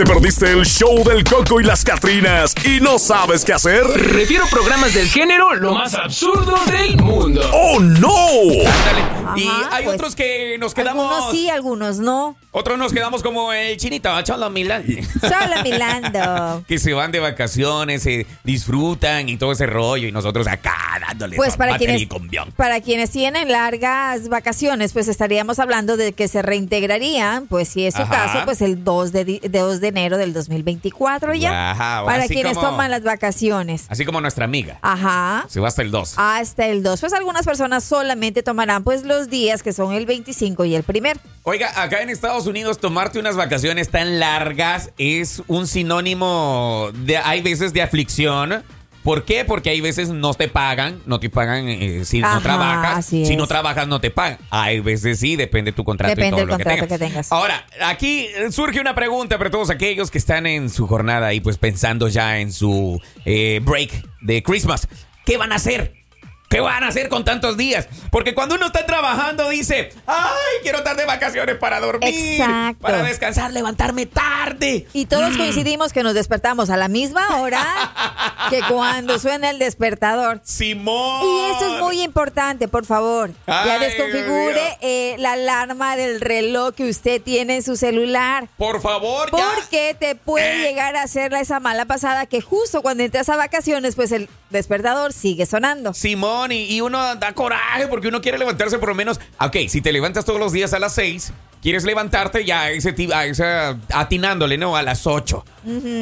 ¿Te perdiste el show del Coco y las Catrinas y no sabes qué hacer? Refiero programas del género lo más absurdo del mundo. ¡Oh, no! Ándale. y Ajá, hay pues, otros que nos quedamos. Algunos sí, algunos no. Otros nos quedamos como el chinito, Cholo Milán. Solo Milando. que se van de vacaciones, se disfrutan y todo ese rollo. Y nosotros acá dándole Pues para quienes, para quienes tienen largas vacaciones, pues estaríamos hablando de que se reintegrarían, pues si es su Ajá. caso, pues el 2 de, di- 2 de enero del 2024 ya. Ajá, para quienes como- toman las vacaciones. Así como nuestra amiga. Ajá. Se va hasta el 2. Hasta el 2. Pues algunas personas solamente tomarán pues los días que son el 25 y el primero. Oiga, acá en Estados Unidos tomarte unas vacaciones tan largas es un sinónimo de hay veces de aflicción. ¿Por qué? Porque hay veces no te pagan, no te pagan eh, si Ajá, no trabajas. Si no trabajas no te pagan. Hay veces sí, depende de tu contrato Depende y todo del lo que contrato tengas. que tengas. Ahora, aquí eh, surge una pregunta para todos aquellos que están en su jornada y pues pensando ya en su eh, break de Christmas. ¿Qué van a hacer? ¿Qué van a hacer con tantos días? Porque cuando uno está trabajando dice, ay, quiero estar de vacaciones para dormir, Exacto. para descansar, levantarme tarde. Y todos coincidimos que nos despertamos a la misma hora que cuando suena el despertador. Simón. Y eso es muy importante, por favor. ya desconfigure eh, la alarma del reloj que usted tiene en su celular. Por favor, ya. Porque te puede Eh. llegar a hacer esa mala pasada que justo cuando entras a vacaciones, pues el despertador sigue sonando. Simón, y, y uno da coraje porque uno quiere levantarse por lo menos. Ok, si te levantas todos los días a las 6, quieres levantarte ya a ese, a atinándole, ¿no? A las 8,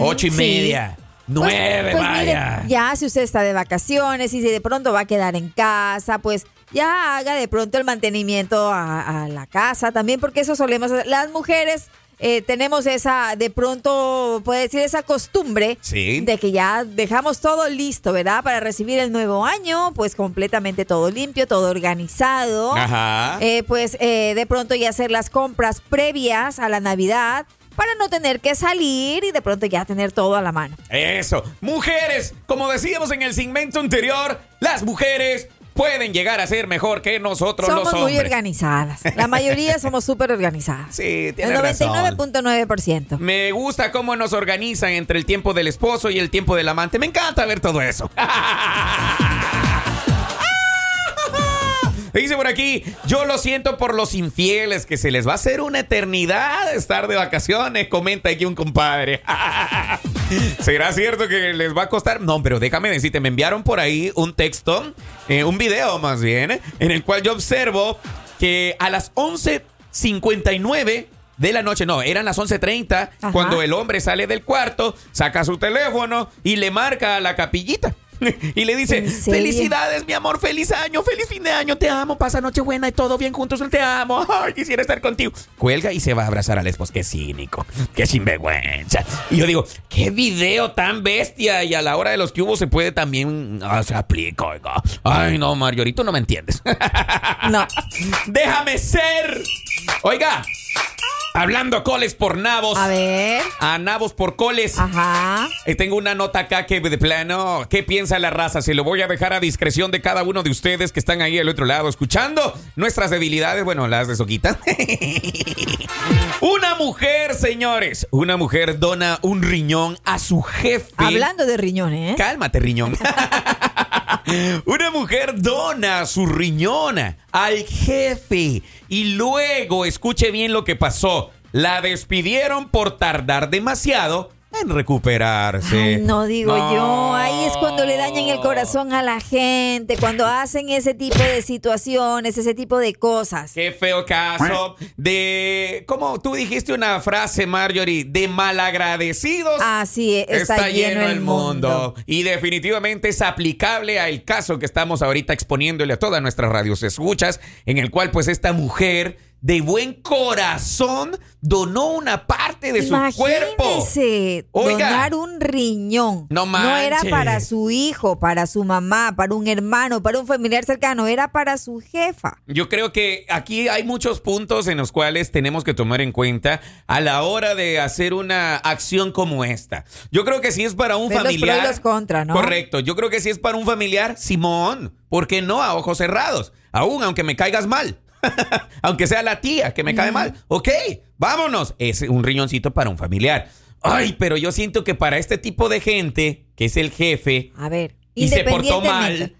ocho y sí. media, Pues- 9, pues vaya. ya si usted está de vacaciones y si de pronto va a quedar en casa, pues ya haga de pronto el mantenimiento a, a la casa también, porque eso solemos hacer. Las mujeres eh, tenemos esa, de pronto, puede decir, esa costumbre Sí. de que ya dejamos todo listo, ¿verdad? Para recibir el nuevo año, pues completamente todo limpio, todo organizado. Ajá. Eh, pues eh, de pronto ya hacer las compras previas a la Navidad para no tener que salir y de pronto ya tener todo a la mano. Eso. Mujeres, como decíamos en el segmento anterior, las mujeres pueden llegar a ser mejor que nosotros Somos los hombres. muy organizadas. La mayoría somos súper organizadas. Sí, El tiene razón. 99.9%. Me gusta cómo nos organizan entre el tiempo del esposo y el tiempo del amante. Me encanta ver todo eso. Dice por aquí, yo lo siento por los infieles, que se les va a hacer una eternidad estar de vacaciones, comenta aquí un compadre. ¿Será cierto que les va a costar? No, pero déjame decirte, me enviaron por ahí un texto, eh, un video más bien, en el cual yo observo que a las 11.59 de la noche, no, eran las 11.30, Ajá. cuando el hombre sale del cuarto, saca su teléfono y le marca a la capillita. Y le dice, felicidades, mi amor, feliz año, feliz fin de año, te amo, pasa noche buena y todo bien juntos, te amo, ay, quisiera estar contigo. Cuelga y se va a abrazar al esposo, qué cínico, qué sinvergüenza. Y yo digo, qué video tan bestia, y a la hora de los que hubo se puede también, ah, se aplica, oiga. Ay, no, Margarito, no me entiendes. No. Déjame ser. Oiga, hablando coles por nabos. A ver. A nabos por coles. Ajá. Eh, tengo una nota acá que de plano, ¿qué piensa la raza? Se lo voy a dejar a discreción de cada uno de ustedes que están ahí al otro lado escuchando nuestras debilidades, bueno, las de Soquita. una mujer, señores, una mujer dona un riñón a su jefe. Hablando de riñones. ¿eh? Cálmate, riñón. Una mujer dona su riñón al jefe y luego, escuche bien lo que pasó, la despidieron por tardar demasiado en recuperarse. Ay, no digo No. yo, ahí es cuando le dañan el corazón a la gente, cuando hacen ese tipo de situaciones, ese tipo de cosas. Qué feo caso de, como tú dijiste una frase, Marjorie, de malagradecidos. Así es, está, lleno, el mundo. Y definitivamente es aplicable al caso que estamos ahorita exponiéndole a todas nuestras radios escuchas, en el cual pues esta mujer de buen corazón donó una parte de su cuerpo. Oiga. donar un riñón. No era manches. para su hijo, para su mamá, para un hermano, para un familiar cercano, era para su jefa. Yo creo que aquí hay muchos puntos en los cuales tenemos que tomar en cuenta a la hora de hacer una acción como esta. Yo creo que si es para un los familiar. pros y los contras, ¿no? Correcto. Yo creo que si es para un familiar, Simón, ¿por qué no a ojos cerrados? Aún aunque me caigas mal. aunque sea la tía que me cae mal. Ok, vámonos. Es un riñoncito para un familiar. Ay, pero yo siento que para este tipo de gente, que es el jefe, A ver, Y se portó mal.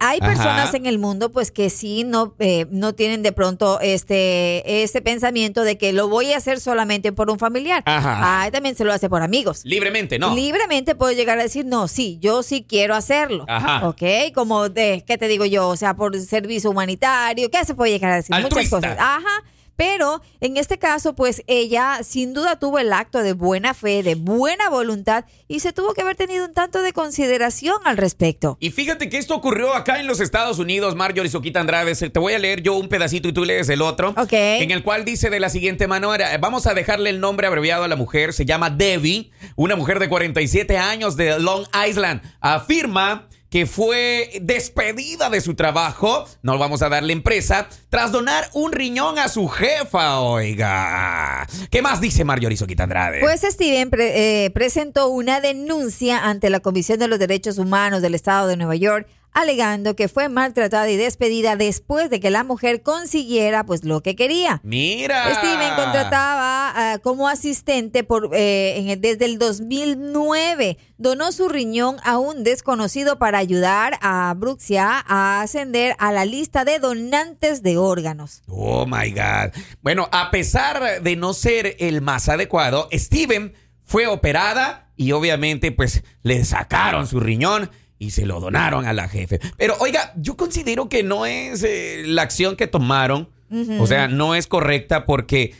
Hay Ajá. personas en el mundo pues que sí no, eh, no tienen de pronto este, este pensamiento de que lo voy a hacer solamente por un familiar. Ajá. Ay, también se lo hace por amigos. libremente, ¿no? Libremente puedo llegar a decir, no, sí, yo sí quiero hacerlo. Ajá. ¿Ok? Como de, ¿qué te digo yo? O sea, por servicio humanitario, ¿qué se puede llegar a decir? Altruista. Muchas cosas. Ajá. Pero en este caso, pues ella sin duda tuvo el acto de buena fe, de buena voluntad y se tuvo que haber tenido un tanto de consideración al respecto. Y fíjate que esto ocurrió acá en los Estados Unidos, Marjorie Soquita Andrade. Te voy a leer yo un pedacito y tú lees el otro. Ok. En el cual dice de la siguiente manera: Vamos a dejarle el nombre abreviado a la mujer. Se llama Debbie, una mujer de 47 años de Long Island. Afirma que fue despedida de su trabajo, no vamos a darle empresa, tras donar un riñón a su jefa, oiga. ¿Qué más dice Marjorie Soquita Andrade? Pues Steven eh, presentó una denuncia ante la Comisión de los Derechos Humanos del Estado de Nueva York alegando que fue maltratada y despedida después de que la mujer consiguiera pues lo que quería. Mira. Steven contrataba ah, como asistente por, eh, en el- desde el 2009. Donó su riñón a un desconocido para ayudar a Bruxia a ascender a la lista de donantes de órganos. Oh my God. Bueno, a pesar de no ser el más adecuado, Steven fue operada y obviamente pues le sacaron su riñón y se lo donaron a la jefe. Pero oiga, yo considero que no es eh, la acción que tomaron, o sea, no es correcta porque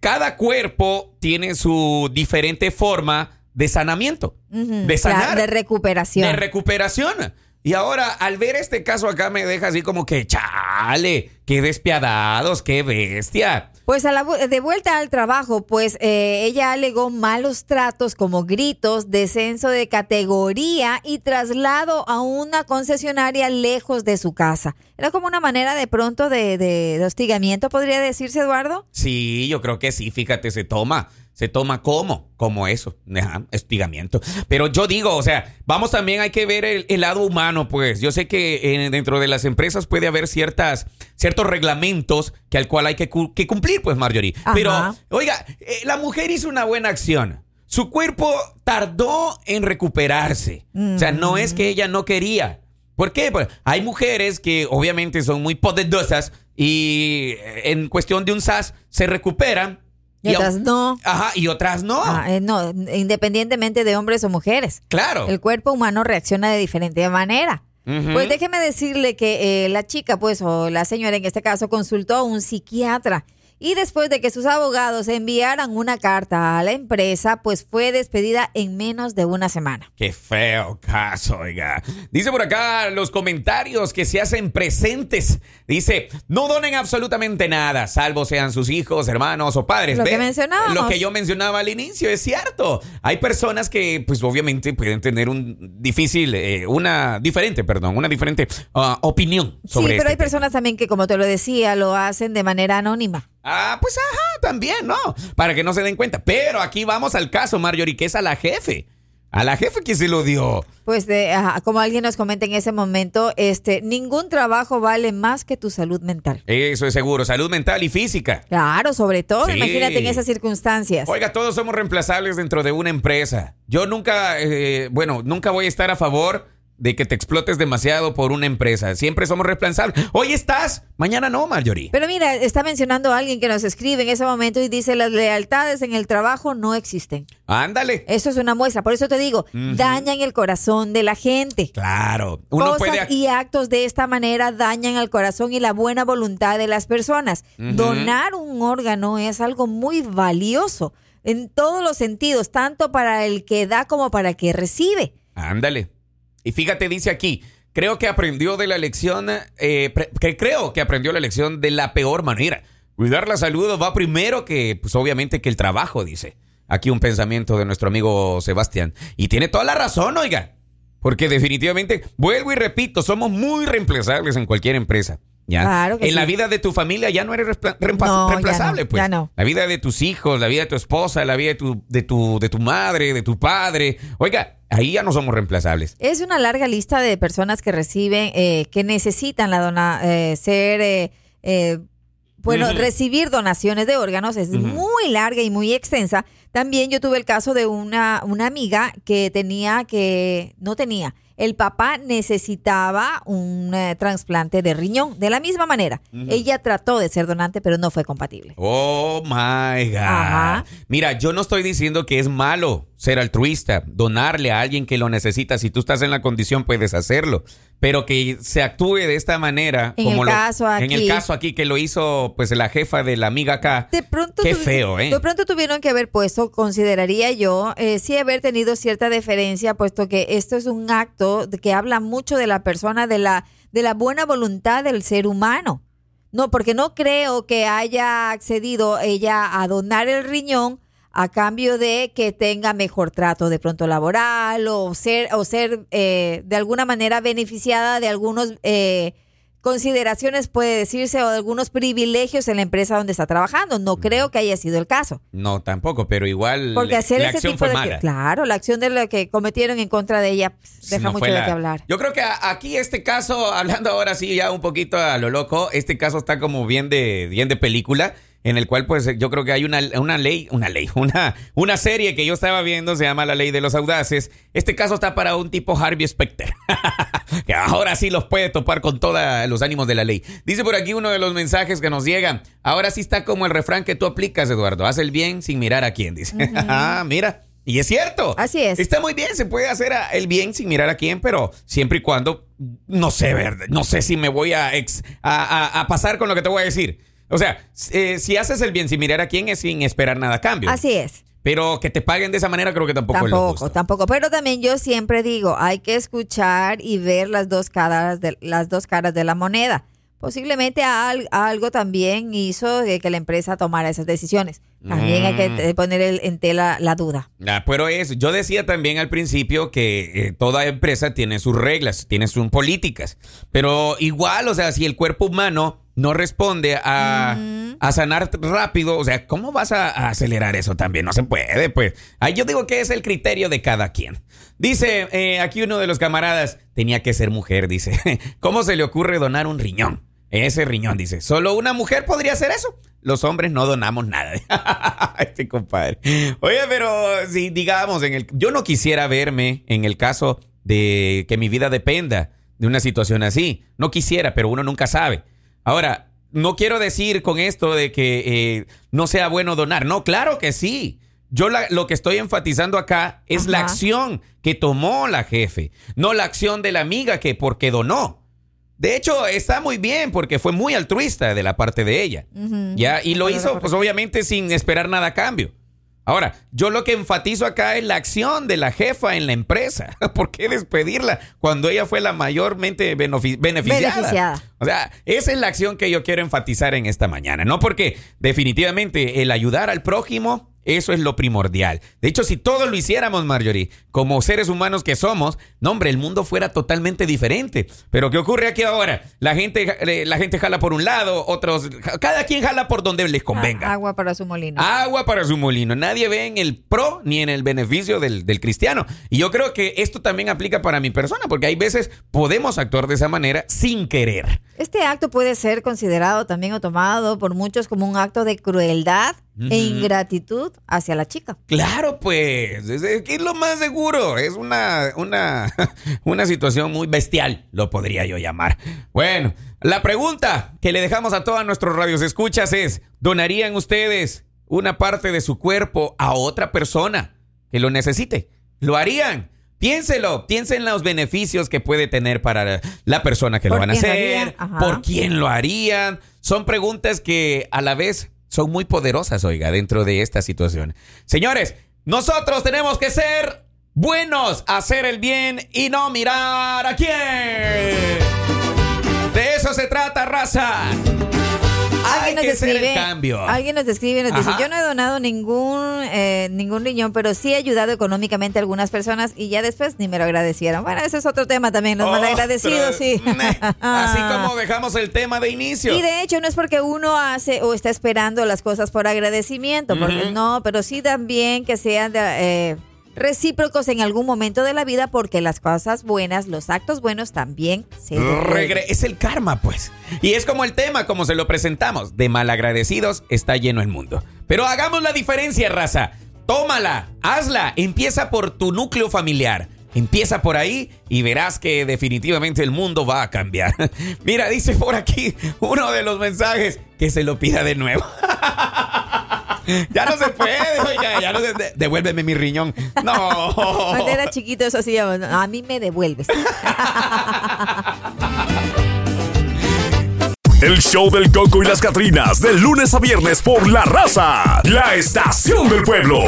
cada cuerpo tiene su diferente forma de sanamiento, de sanar, de recuperación. de recuperación. Y ahora, al ver este caso acá, me deja así como que, chale, qué despiadados, qué bestia. Pues a la de vuelta al trabajo, pues eh, ella alegó malos tratos como gritos, descenso de categoría y traslado a una concesionaria lejos de su casa. Era como una manera de pronto de, de- de hostigamiento, podría decirse, Eduardo. Sí, yo creo que sí, fíjate, se toma. Se toma como, como eso, ajá, estigamiento. Pero yo digo, o sea, vamos también, hay que ver el, el lado humano, pues. Yo sé que eh, dentro de las empresas puede haber ciertas, ciertos reglamentos que al cual hay que, cu- que cumplir, pues, Marjorie. Ajá. Pero, oiga, eh, la mujer hizo una buena acción. Su cuerpo tardó en recuperarse. O sea, no es que ella no quería. ¿Por qué? Pues hay mujeres que obviamente son muy poderosas y eh, en cuestión de un SAS se recuperan. Y otras no. Ajá, y otras no. Ah, eh, no, independientemente de hombres o mujeres. claro. El cuerpo humano reacciona de diferente manera. Pues déjeme decirle que eh, la chica, pues, o la señora en este caso, consultó a un psiquiatra. Y después de que sus abogados enviaran una carta a la empresa, pues fue despedida en menos de una semana. Qué feo caso, oiga. Dice por acá los comentarios que se hacen presentes. Dice, no donen absolutamente nada, salvo sean sus hijos, hermanos o padres. Lo que mencionábamos. Lo que yo mencionaba al inicio, es cierto. Hay personas que, pues obviamente, pueden tener un difícil, eh, una diferente, perdón, una diferente ah, opinión Sí, sobre pero este hay tema. personas también que, como te lo decía, lo hacen de manera anónima. Ah, pues ajá, también, ¿no? Para que no se den cuenta. Pero aquí vamos al caso, Marjorie, que es a la jefe. A la jefe que se lo dio. Pues de, ajá, como alguien nos comenta en ese momento, este, ningún trabajo vale más que tu salud mental. Eso es seguro. Salud mental y física. Claro, sobre todo, Sí. imagínate en esas circunstancias. Oiga, todos somos reemplazables dentro de una empresa. Yo nunca, eh, bueno, nunca voy a estar a favor de que te explotes demasiado por una empresa. Siempre somos reemplazables. Hoy estás, mañana no, Marjorie. Pero mira, está mencionando a alguien que nos escribe en ese momento y dice las lealtades en el trabajo no existen. Ándale. Eso es una muestra. Por eso te digo, dañan el corazón de la gente. Claro. Uno Cosas puede... y actos de esta manera dañan el corazón y la buena voluntad de las personas. Donar un órgano es algo muy valioso en todos los sentidos, tanto para el que da como para el que recibe. Ándale. Y fíjate, dice aquí, creo que aprendió de la lección, eh, que creo que aprendió la lección de la peor manera. Cuidar la salud va primero que, pues obviamente, que el trabajo, dice. Aquí un pensamiento de nuestro amigo Sebastián. Y tiene toda la razón, oiga. Porque definitivamente, vuelvo y repito, somos muy reemplazables en cualquier empresa. ¿Ya? Claro que en la vida de tu familia ya no eres ya reemplazable, no, pues. ya no. La vida de tus hijos, la vida de tu esposa, la vida de tu, de tu, de tu madre, de tu padre. Oiga, ahí ya no somos reemplazables. Es una larga lista de personas que reciben, eh, que necesitan la dona, eh, ser, eh, eh, bueno, recibir donaciones de órganos es muy larga y muy extensa. También yo tuve el caso de una, una amiga que tenía que, no tenía, el papá necesitaba un eh, trasplante de riñón. De la misma manera, ella trató de ser donante, pero no fue compatible. Oh my God. Ajá. Mira, yo no estoy diciendo que es malo ser altruista, donarle a alguien que lo necesita. Si tú estás en la condición, puedes hacerlo. Pero que se actúe de esta manera, En como el lo- caso en el aquí- caso aquí que lo hizo pues la jefa de la amiga acá. De pronto, Qué feo, ¿eh? de pronto tuvieron que haber puesto, consideraría yo, eh, sí haber tenido cierta deferencia, puesto que esto es un acto que habla mucho de la persona, de la, de la buena voluntad del ser humano. No, porque no creo que haya accedido ella a donar el riñón a cambio de que tenga mejor trato de pronto laboral o ser, o ser eh, de alguna manera beneficiada de algunos eh, consideraciones, puede decirse, o de algunos privilegios en la empresa donde está trabajando. No creo que haya sido el caso. No, tampoco, pero igual Porque hacer la ese acción tipo fue de... mala. Claro, la acción de lo que cometieron en contra de ella pues, deja No mucho de la- qué hablar. Yo creo que aquí este caso, hablando ahora sí ya un poquito a lo loco, este caso está como bien de, bien de película, en el cual pues yo creo que hay una, una ley, una ley, una, una serie que yo estaba viendo, se llama La Ley de los Audaces. Este caso está para un tipo Harvey Specter, que ahora sí los puede topar con todos los ánimos de la ley. Dice por aquí uno de los mensajes que nos llegan, ahora sí está como el refrán que tú aplicas, Eduardo, haz el bien sin mirar a quién, dice. ah, mira. Y es cierto. Así es. Está muy bien, se puede hacer el bien sin mirar a quién, pero siempre y cuando, no sé, no sé si me voy a, ex- a, a- a pasar con lo que te voy a decir. O sea, eh, si haces el bien sin mirar a quién es sin esperar nada a cambio. Así es. Pero que te paguen de esa manera creo que tampoco, es lo Tampoco, tampoco. Pero también yo siempre digo, hay que escuchar y ver las dos caras de, las dos caras de la moneda. Posiblemente al- algo también hizo de que la empresa tomara esas decisiones. También hay que Mm. poner el- en tela la duda. Ah, pero es, yo decía también al principio que eh, toda empresa tiene sus reglas, tiene sus políticas, pero igual, o sea, si el cuerpo humano no responde a, a sanar rápido, o sea, ¿cómo vas a, a acelerar eso también? No se puede, pues. Ahí yo digo que es el criterio de cada quien. Dice eh, aquí uno de los camaradas, tenía que ser mujer, dice, ¿cómo se le ocurre donar un riñón? Ese riñón, dice, solo una mujer podría hacer eso. Los hombres no donamos nada. este compadre. Oye, pero si digamos, en el, yo no quisiera verme en el caso de que mi vida dependa de una situación así. No quisiera, pero uno nunca sabe. Ahora, no quiero decir con esto de que eh, no sea bueno donar. No, claro que sí. Yo la- lo que estoy enfatizando acá es la acción que tomó la jefe, no la acción de la amiga que porque donó. De hecho, está muy bien porque fue muy altruista de la parte de ella. Ya, y lo hizo, pues obviamente sin esperar nada a cambio. Ahora, yo lo que enfatizo acá es la acción de la jefa en la empresa. ¿Por qué despedirla cuando ella fue la mayormente benefi- beneficiada? Beneficiada. O sea, esa es la acción que yo quiero enfatizar en esta mañana. No porque definitivamente el ayudar al prójimo, eso es lo primordial. De hecho, si todos lo hiciéramos, Marjorie, como seres humanos que somos, no, hombre, el mundo fuera totalmente diferente. Pero ¿qué ocurre aquí ahora? La gente, eh, la gente jala por un lado, otros, cada quien jala por donde les convenga. Ah, agua para su molino. Agua para su molino. Nadie ve en el pro ni en el beneficio del, del cristiano. Y yo creo que esto también aplica para mi persona, porque hay veces podemos actuar de esa manera sin querer. Este acto puede ser considerado también o tomado por muchos como un acto de crueldad e ingratitud hacia la chica. Claro, pues, es, es lo más seguro. Es una, una, una situación muy bestial, lo podría yo llamar. Bueno, la pregunta que le dejamos a todos nuestros radios escuchas es, ¿donarían ustedes una parte de su cuerpo a otra persona que lo necesite? ¿Lo harían? Piénselo, piensen en los beneficios que puede tener para la persona que lo ¿Por van a hacer, por quién lo harían. Son preguntas que a la vez son muy poderosas, oiga, dentro de esta situación. Señores, nosotros tenemos que ser buenos, hacer el bien y no mirar a quién. De eso se trata, raza. Alguien nos que hacer el escribe, cambio. alguien nos escribe y nos dice, yo no he donado ningún eh, ningún riñón, pero sí he ayudado económicamente a algunas personas y ya después ni me lo agradecieron. Bueno, ese es otro tema también, los malagradecidos, sí. Así como dejamos el tema de inicio. Y de hecho no es porque uno hace o está esperando las cosas por agradecimiento, porque no, pero sí también que sean de, eh, recíprocos en algún momento de la vida porque las cosas buenas, los actos buenos también se es el karma, pues. Y es como el tema, como se lo presentamos. De malagradecidos está lleno el mundo. Pero hagamos la diferencia, raza. Tómala, hazla, empieza por tu núcleo familiar. Empieza por ahí y verás que definitivamente el mundo va a cambiar. Mira, dice por aquí uno de los mensajes que se lo pida de nuevo. ya no se puede, oiga, ya no se, devuélveme mi riñón. No. Cuando era chiquito eso sí, a mí me devuelves. El show del Coco y las Catrinas, de lunes a viernes por La Raza, la estación del pueblo.